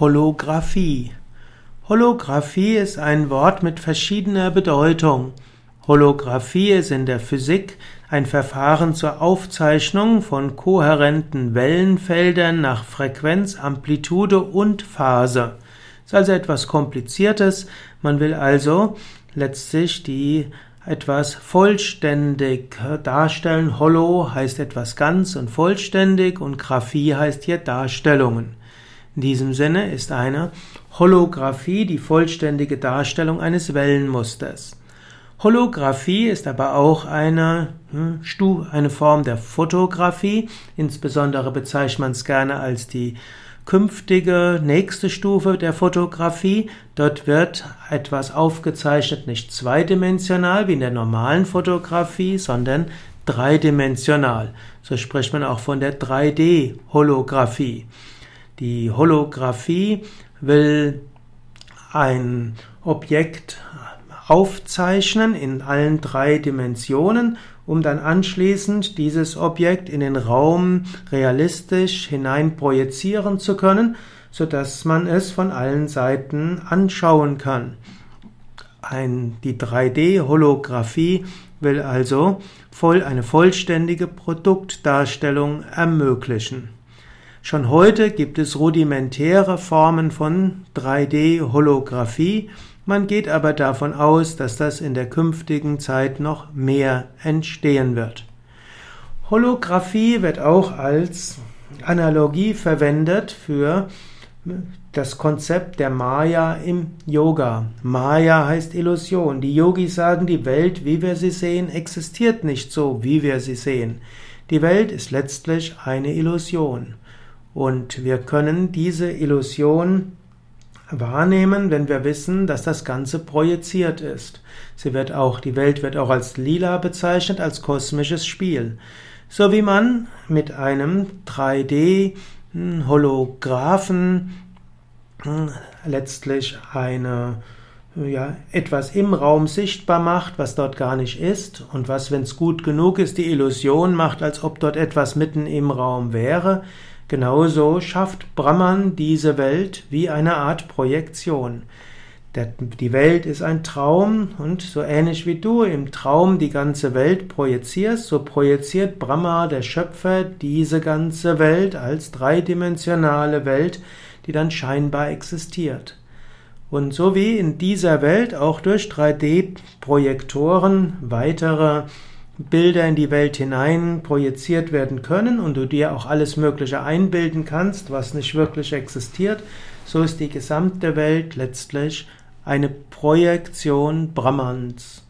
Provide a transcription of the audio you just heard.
Holographie. Holographie ist ein Wort mit verschiedener Bedeutung. Holographie ist in der Physik ein Verfahren zur Aufzeichnung von kohärenten Wellenfeldern nach Frequenz, Amplitude und Phase. Ist also etwas Kompliziertes. Man will also letztlich die etwas vollständig darstellen. Holo heißt etwas ganz und vollständig und Graphie heißt hier Darstellungen. In diesem Sinne ist eine Holographie die vollständige Darstellung eines Wellenmusters. Holographie ist aber auch eine, hm, eine Form der Fotografie. Insbesondere bezeichnet man es gerne als die künftige nächste Stufe der Fotografie. Dort wird etwas aufgezeichnet, nicht zweidimensional wie in der normalen Fotografie, sondern dreidimensional. So spricht man auch von der 3D-Holographie. Die Holographie will ein Objekt aufzeichnen in allen drei Dimensionen, um dann anschließend dieses Objekt in den Raum realistisch hinein projizieren zu können, so dass man es von allen Seiten anschauen kann. Ein, die 3D-Holographie will also voll, eine vollständige Produktdarstellung ermöglichen. Schon heute gibt es rudimentäre Formen von 3D-Holographie, man geht aber davon aus, dass das in der künftigen Zeit noch mehr entstehen wird. Holographie wird auch als Analogie verwendet für das Konzept der Maya im Yoga. Maya heißt Illusion. Die Yogis sagen, die Welt, wie wir sie sehen, existiert nicht so, wie wir sie sehen. Die Welt ist letztlich eine Illusion. Und wir können diese Illusion wahrnehmen, wenn wir wissen, dass das Ganze projiziert ist. Sie wird auch, die Welt wird auch als lila bezeichnet, als kosmisches Spiel. So wie man mit einem 3D Holographen hm, letztlich eine ja, etwas im Raum sichtbar macht, was dort gar nicht ist und was, wenn es gut genug ist, die Illusion macht, als ob dort etwas mitten im Raum wäre, Genauso schafft Brahman diese Welt wie eine Art Projektion. Die Welt ist ein Traum und so ähnlich wie du im Traum die ganze Welt projizierst, so projiziert Brahma, der Schöpfer, diese ganze Welt als dreidimensionale Welt, die dann scheinbar existiert. Und so wie in dieser Welt auch durch 3D-Projektoren weitere Bilder in die Welt hinein projiziert werden können und du dir auch alles Mögliche einbilden kannst, was nicht wirklich existiert, so ist die gesamte Welt letztlich eine Projektion Brahmans.